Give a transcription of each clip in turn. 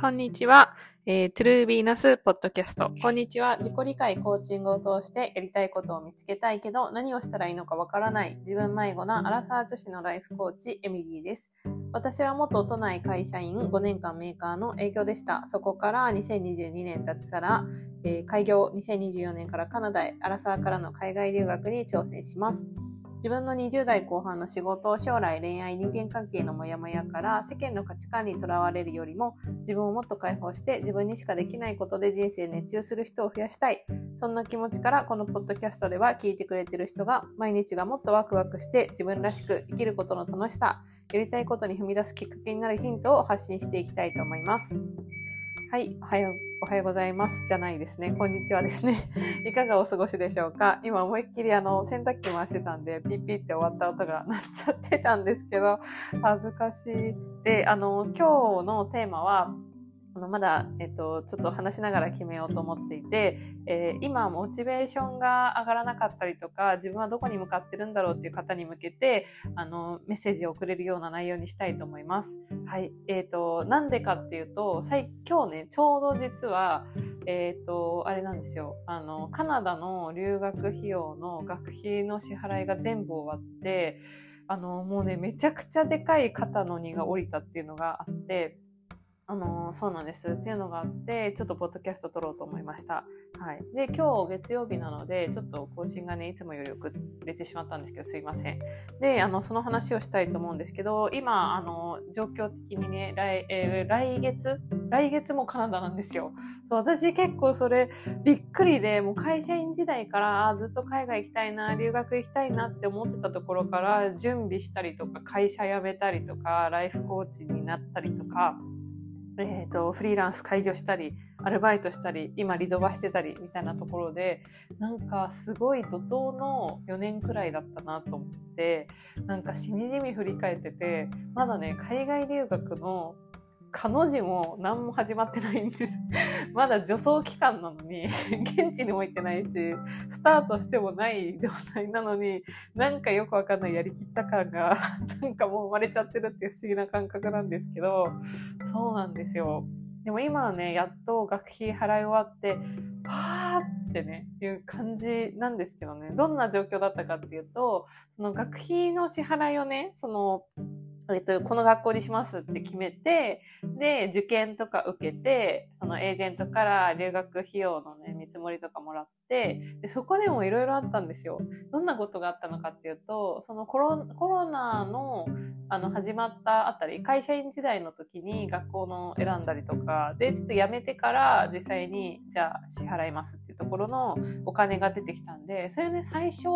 こんにちは。えー、トゥルービーナスポッドキャスト。こんにちは。自己理解コーチングを通してやりたいことを見つけたいけど、何をしたらいいのかわからない自分迷子なアラサー女子のライフコーチ、エミリーです。私は元都内会社員5年間メーカーの営業でした。そこから2022年脱サラ、えー、開業2024年からカナダへ、アラサーからの海外留学に挑戦します。自分の20代後半の仕事、将来、恋愛、人間関係のモヤモヤから世間の価値観にとらわれるよりも自分をもっと解放して自分にしかできないことで人生熱中する人を増やしたい。そんな気持ちからこのポッドキャストでは聞いてくれてる人が毎日がもっとワクワクして自分らしく生きることの楽しさ、やりたいことに踏み出すきっかけになるヒントを発信していきたいと思います。はい、おはよう、おはようございます。じゃないですね。こんにちはですね。いかがお過ごしでしょうか？今思いっきりあの、洗濯機回してたんで、ピッピって終わった音が鳴っちゃってたんですけど、恥ずかしい。で、あの、今日のテーマは、あのまだ、えっと、ちょっと話しながら決めようと思っていて、えー、今モチベーションが上がらなかったりとか自分はどこに向かってるんだろうっていう方に向けてあのメッセージをくれるような内容にしたいと思います。はい、えっ、ー、となんでかっていうと今日ねちょうど実はえっ、ー、とあれなんですよあのカナダの留学費用の学費の支払いが全部終わってあのもうねめちゃくちゃでかい肩の荷が下りたっていうのがあって。あのそうなんですっていうのがあってちょっとポッドキャスト撮ろうと思いました。はい、で今日月曜日なのでちょっと更新がねいつもより遅れてしまったんですけどすいません。であのその話をしたいと思うんですけど今あの状況的にね来,、えー、来月？来月もカナダなんですよ。そう私結構それびっくりでもう会社員時代からずっと海外行きたいな留学行きたいなって思ってたところから準備したりとか会社辞めたりとかライフコーチになったりとか。えーと、フリーランス開業したりアルバイトしたり今リゾバしてたりみたいなところでなんかすごい怒涛の4年くらいだったなと思ってなんかしみじみ振り返っててまだね海外留学の彼女も何も始まってないんです。まだ助走期間なのに、現地にも行ってないし、スタートしてもない状態なのに、なんかよくわかんないやりきった感が、なんかもう生まれちゃってるっていう不思議な感覚なんですけど、そうなんですよ。でも今はね、やっと学費払い終わって、はーってね、いう感じなんですけどね、どんな状況だったかっていうと、その学費の支払いをね、その、えっと、この学校にしますって決めて、で、受験とか受けて、そのエージェントから留学費用のね、見積もりとかもらって、でそこでもいろいろあったんですよ。どんなことがあったのかっていうと、そのコロコロナのあの始まったあたり、会社員時代の時に学校の選んだりとか、で、ちょっと辞めてから実際に、じゃあ支払いますっていうところのお金が出てきたんで、それで最初、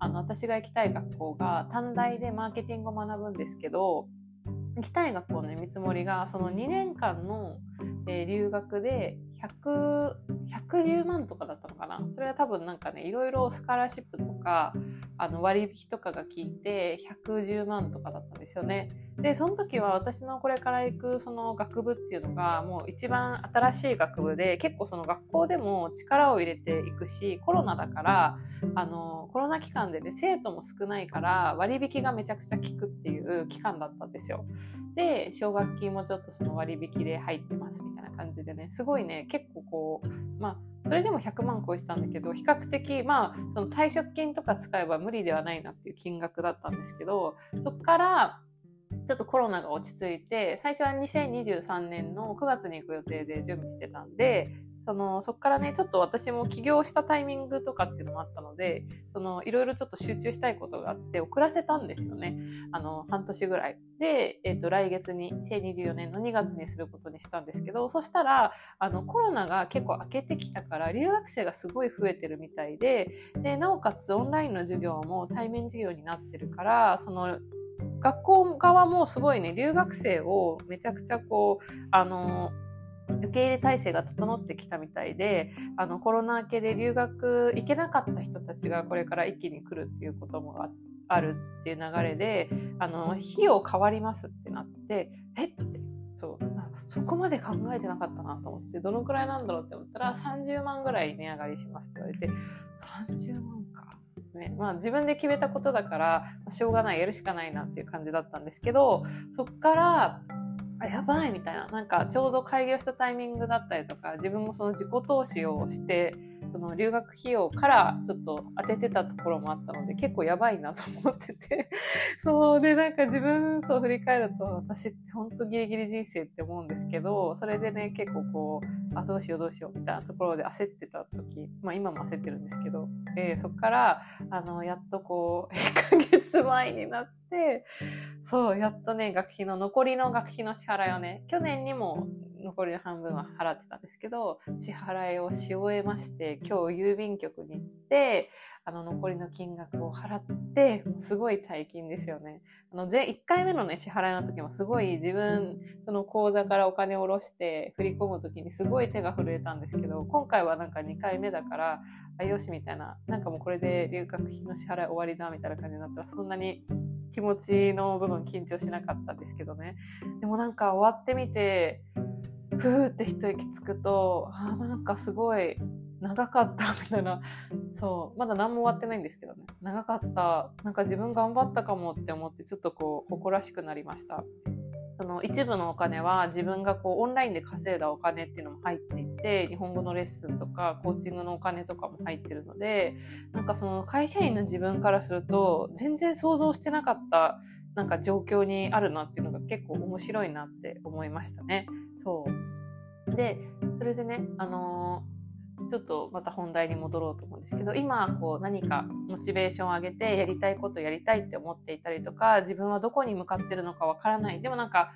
あの、私が行きたい学校が短大でマーケティングを学ぶんですけど、行きたい学校の見積もりが、その2年間の、えー、留学で100、110万とかだったのかな。それは多分なんかね、いろいろスカラシップとか、あの割引とかが効いて110万とかだったんですよね。で、その時は私のこれから行くその学部っていうのがもう一番新しい学部で結構その学校でも力を入れていくし、コロナだから、あの、コロナ期間でね、生徒も少ないから割引がめちゃくちゃ効くっていう期間だったんですよ。で、奨学金もちょっとその割引で入ってますみたいな感じでね、すごいね、結構こう、まあ、それでも100万超えてたんだけど、比較的、まあ、その退職金とか使えば無理ではないなっていう金額だったんですけど、そこから、ちょっとコロナが落ち着いて、最初は2023年の9月に行く予定で準備してたんで、そのそこからねちょっと私も起業したタイミングとかっていうのもあったのでそのいろいろちょっと集中したいことがあって遅らせたんですよね。あの半年ぐらい。で、えー、と来月に2024年の2月にすることにしたんですけどそしたらあのコロナが結構明けてきたから留学生がすごい増えてるみたいででなおかつオンラインの授業も対面授業になってるからその学校側もすごいね留学生をめちゃくちゃこうあの受け入れ体制が整ってきたみたいであのコロナ明けで留学行けなかった人たちがこれから一気に来るっていうこともあるっていう流れであの費用変わりますってなってえってそうそこまで考えてなかったなと思ってどのくらいなんだろうって思ったら30万ぐらい値上がりしますって言われて30万か。ねまあ、自分で決めたことだからしょうがないやるしかないなっていう感じだったんですけどそっからあやばいみたいな。なんかちょうど開業したタイミングだったりとか自分もその自己投資をしてその留学費用からちょっと当ててたところもあったので結構やばいなと思ってて。そうでなんか自分そう振り返ると私って本当ギリギリ人生って思うんですけどそれでね結構こうあどうしようどうしようみたいなところで焦ってた時まあ今も焦ってるんですけど、えー、そっからあのやっとこう 1ヶ月前になってそうやっとね学費の残りの学費の支払いをね去年にも残りの半分は払ってたんですけど支払いをし終えまして今日郵便局に行ってあの残りの金額を払ってすごい大金ですよね。あの1回目のね支払いの時もすごい自分その口座からお金を下ろして振り込む時にすごい手が震えたんですけど今回はなんか2回目だからあよしみたいななんかもうこれで留学費の支払い終わりだみたいな感じになったらそんなに気持ちの部分緊張しなかったんですけどね。でもなんか終わってみてふーって一息つくとあなんかすごい長かったみたいな。そうまだ何も終わってないんですけどね。長かった。なんか自分頑張ったかもって思ってちょっとこう誇らしくなりました。その一部のお金は自分がこうオンラインで稼いだお金っていうのも入っていて日本語のレッスンとかコーチングのお金とかも入ってるのでなんかその会社員の自分からすると全然想像してなかったなんか状況にあるなっていうのが結構面白いなって思いましたね。そう。でそれでね、あのー、ちょっとまた本題に戻ろうと思うんですけど今こう何かモチベーションを上げてやりたいことやりたいって思っていたりとか自分はどこに向かってるのかわからない。でもなんか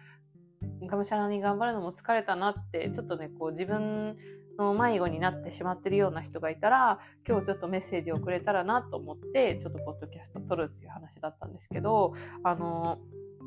がむしゃらに頑張るのも疲れたなってちょっとねこう自分の迷子になってしまってるような人がいたら今日ちょっとメッセージをくれたらなと思ってちょっとポッドキャスト撮るっていう話だったんですけどあの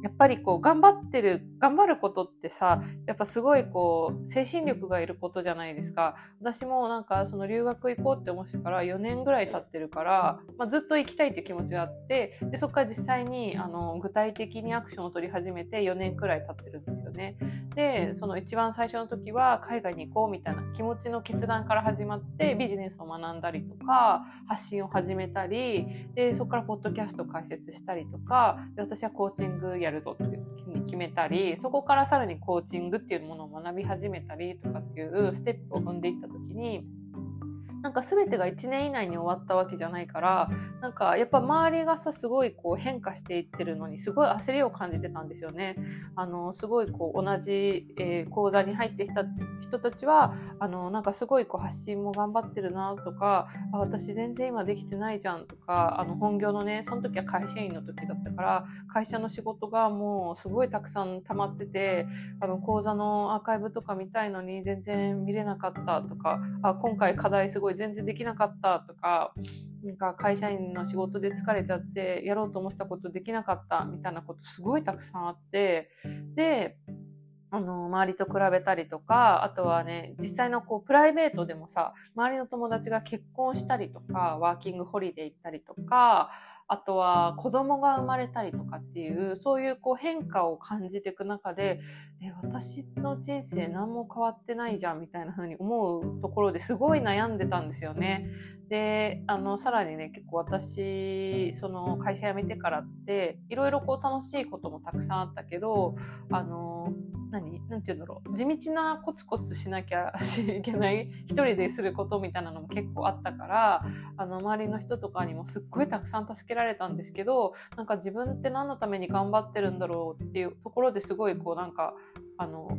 やっぱりこう頑張ってる頑張ることってさやっぱすごいこう精神力がいることじゃないですか。私もなんかその留学行こうって思ってから4年ぐらい経ってるから、まあ、ずっと行きたいっていう気持ちがあってでそこから実際にあの具体的にアクションを取り始めて4年くらい経ってるんですよね。でその一番最初の時は海外に行こうみたいな気持ちの決断から始まってビジネスを学んだりとか発信を始めたりでそこからポッドキャスト解説したりとかで私はコーチングやるぞって決めたりそこからさらにコーチングっていうものを学び始めたりとかっていうステップを踏んでいった時になんか全てが1年以内に終わったわけじゃないからなんかやっぱ周りがさすごいこう変化していってるのにすごい焦りを感じてたんですよね。あのすごいこう同じ、えー、講座に入ってきた人たちはあのなんかすごいこう発信も頑張ってるなとかあ私全然今できてないじゃんとかあの本業のねその時は会社員の時だったから会社の仕事がもうすごいたくさん溜まっててあの講座のアーカイブとか見たいのに全然見れなかったとかあ今回課題すごい全然できなかったとかなんか会社員の仕事で疲れちゃってやろうと思ったことできなかったみたいなことすごいたくさんあってであの周りと比べたりとかあとはね実際のこうプライベートでもさ周りの友達が結婚したりとかワーキングホリデー行ったりとかあとは子供が生まれたりとかっていうそういうこう変化を感じていく中でえ私の人生何も変わってないじゃんみたいな風に思うところですごい悩んでたんですよね。であのさらにね結構私その会社辞めてからっていろいろこう楽しいこともたくさんあったけどあの何何て言うんだろう地道なコツコツしなきゃ いけない一人ですることみたいなのも結構あったからあの周りの人とかにもすっごいたくさん助けられたんですけどなんか自分って何のために頑張ってるんだろうっていうところですごいこうなんかあの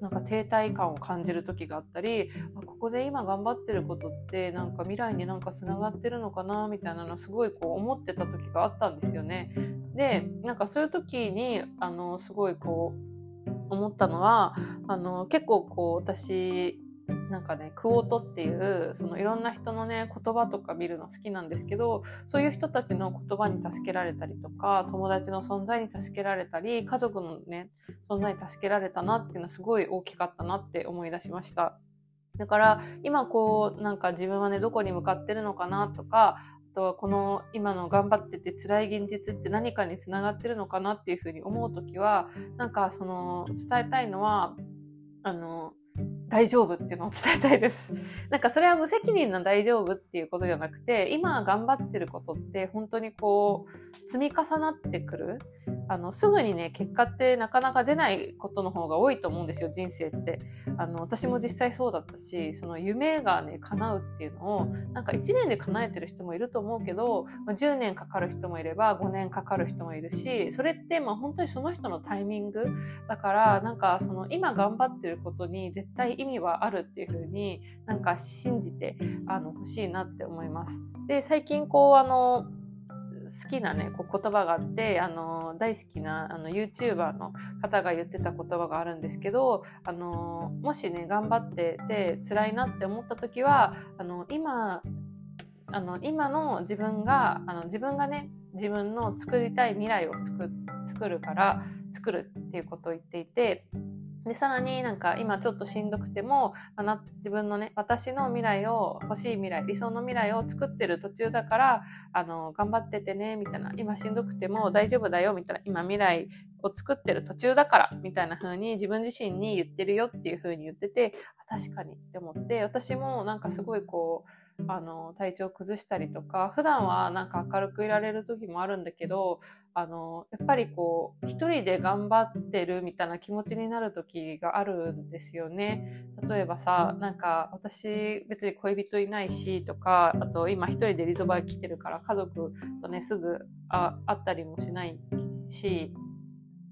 なんか停滞感を感じる時があったりここで今頑張ってることってなんか未来になんかつながってるのかなみたいなのすごいこう思ってた時があったんですよね。でなんかそういう時にあのすごいこう思ったのはあの結構こう私なんかねクオートっていうそのいろんな人のね言葉とか見るの好きなんですけどそういう人たちの言葉に助けられたりとか友達の存在に助けられたり家族のね存在に助けられたなっていうのはすごい大きかったなって思い出しました。だから今こうなんか自分はねどこに向かってるのかなとかあとはこの今の頑張ってて辛い現実って何かにつながってるのかなっていうふうに思う時はなんかその伝えたいのはあの大丈夫っていうのを伝えたいです。なんかそれは無責任な大丈夫っていうことじゃなくて、今頑張ってることって本当にこう、積み重なってくる。あの、すぐにね、結果ってなかなか出ないことの方が多いと思うんですよ、人生って。あの、私も実際そうだったし、その夢がね、叶うっていうのを、なんか1年で叶えてる人もいると思うけど、まあ、10年かかる人もいれば、5年かかる人もいるし、それってまあ本当にその人のタイミングだから、なんかその今頑張ってることに絶対意味はあるっていうふうになんか信じてあの欲しいなって思います。で、最近こうあの、好きなね、こう言葉があって、あの、大好きなあの YouTuber の方が言ってた言葉があるんですけど、あの、もしね、頑張ってて辛いなって思った時は、あの、今、あの、今の自分が、あの、自分がね、自分の作りたい未来を作作るから作るっていうことを言っていてで、さらになんか今ちょっとしんどくても、あな自分のね、私の未来を、欲しい未来、理想の未来を作ってる途中だから、あの、頑張っててね、みたいな、今しんどくても大丈夫だよ、みたいな、今未来を作ってる途中だから、みたいな風に自分自身に言ってるよっていう風に言ってて、確かにって思って、私もなんかすごいこう、あの、体調崩したりとか、普段はなんか明るくいられる時もあるんだけど、あの、やっぱりこう、一人で頑張ってるみたいな気持ちになる時があるんですよね。例えばさ、なんか私別に恋人いないしとか、あと今一人でリゾバ来てるから家族とね、すぐ会ったりもしないし、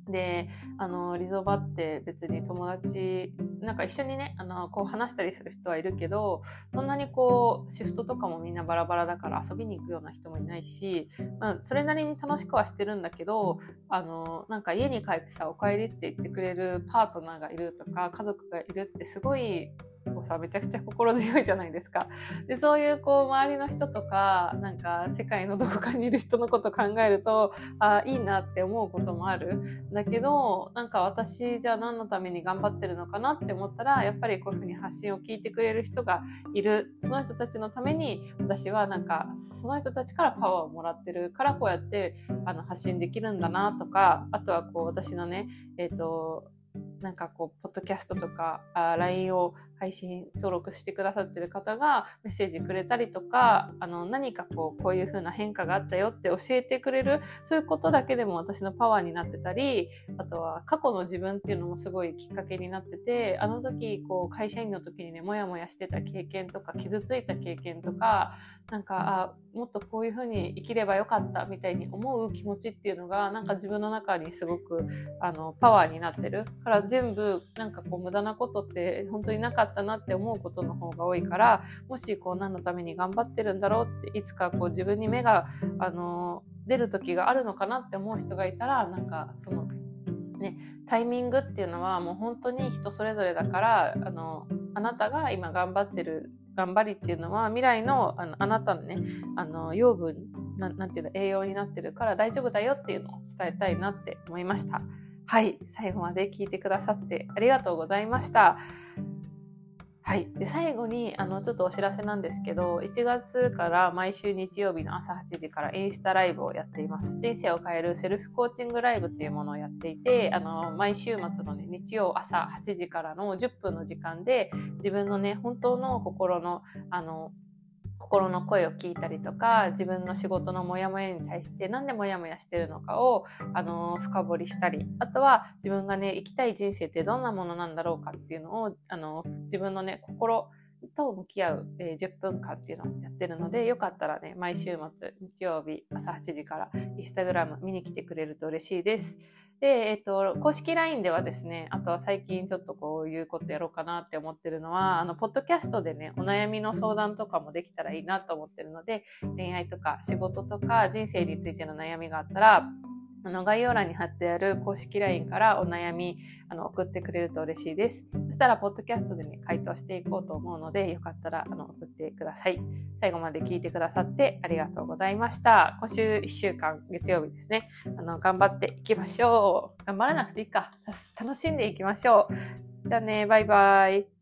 で、あの、リゾバって別に友達、なんか一緒にね、あの、こう話したりする人はいるけど、そんなにこう、シフトとかもみんなバラバラだから遊びに行くような人もいないし、まあ、それなりに楽しくはしてるんだけど、あの、なんか家に帰ってさ、おかえりって言ってくれるパートナーがいるとか、家族がいるってすごいこうさめちゃくちゃ心強いじゃないですか。でそういうこう周りの人とかなんか世界のどこかにいる人のこと考えるとあいいなって思うこともある。だけどなんか私じゃあ何のために頑張ってるのかなって思ったらやっぱりこういうふうに発信を聞いてくれる人がいるその人たちのために私はなんかその人たちからパワーをもらってるからこうやってあの発信できるんだなとかあとはこう私のねえっ、ー、となんかこう、ポッドキャストとか、あ LINE を配信登録してくださってる方がメッセージくれたりとか、あの、何かこう、こういう風な変化があったよって教えてくれる、そういうことだけでも私のパワーになってたり、あとは過去の自分っていうのもすごいきっかけになってて、あの時、こう、会社員の時にね、もやもやしてた経験とか、傷ついた経験とか、なんか、あ、もっとこういう風に生きればよかったみたいに思う気持ちっていうのが、なんか自分の中にすごく、あの、パワーになってる。から全部、なんかこう、無駄なことって本当になかったなって思うことの方が多いからもしこう何のために頑張ってるんだろうっていつかこう自分に目が、あの出る時があるのかなって思う人がいたらなんかそのねタイミングっていうのはもう本当に人それぞれだからあのあなたが今頑張ってる頑張りっていうのは未来のあのあなたのねあの養分ななんていうの栄養になってるから大丈夫だよっていうのを伝えたいなって思いました。はい。最後まで聞いてくださってありがとうございました。はい。で、最後に、あの、ちょっとお知らせなんですけど、1月から毎週日曜日の朝8時からインスタライブをやっています。人生を変えるセルフコーチングライブっていうものをやっていて、あの、毎週末のね、日曜朝8時からの10分の時間で、自分のね、本当の心の、あの、心の声を聞いたりとか自分の仕事のモヤモヤに対して何でモヤモヤしてるのかを、あの深掘りしたりあとは自分がね生きたい人生ってどんなものなんだろうかっていうのを、あの自分のね心と向き合う、えー、10分間っていうのをやってるのでよかったらね毎週末日曜日朝8時からインスタグラム見に来てくれると嬉しいです。で、えっ、と、公式 LINE ではですね、あとは最近ちょっとこういうことやろうかなって思ってるのは、あの、ポッドキャストでね、お悩みの相談とかもできたらいいなと思ってるので、恋愛とか仕事とか人生についての悩みがあったら、あの概要欄に貼ってある公式 LINE からお悩みあの送ってくれると嬉しいです。そしたら、ポッドキャストでね、回答していこうと思うので、よかったらあの送ってください。最後まで聞いてくださってありがとうございました。今週1週間、月曜日ですね、あの頑張っていきましょう。頑張らなくていいか。楽しんでいきましょう。じゃあね、バイバイ。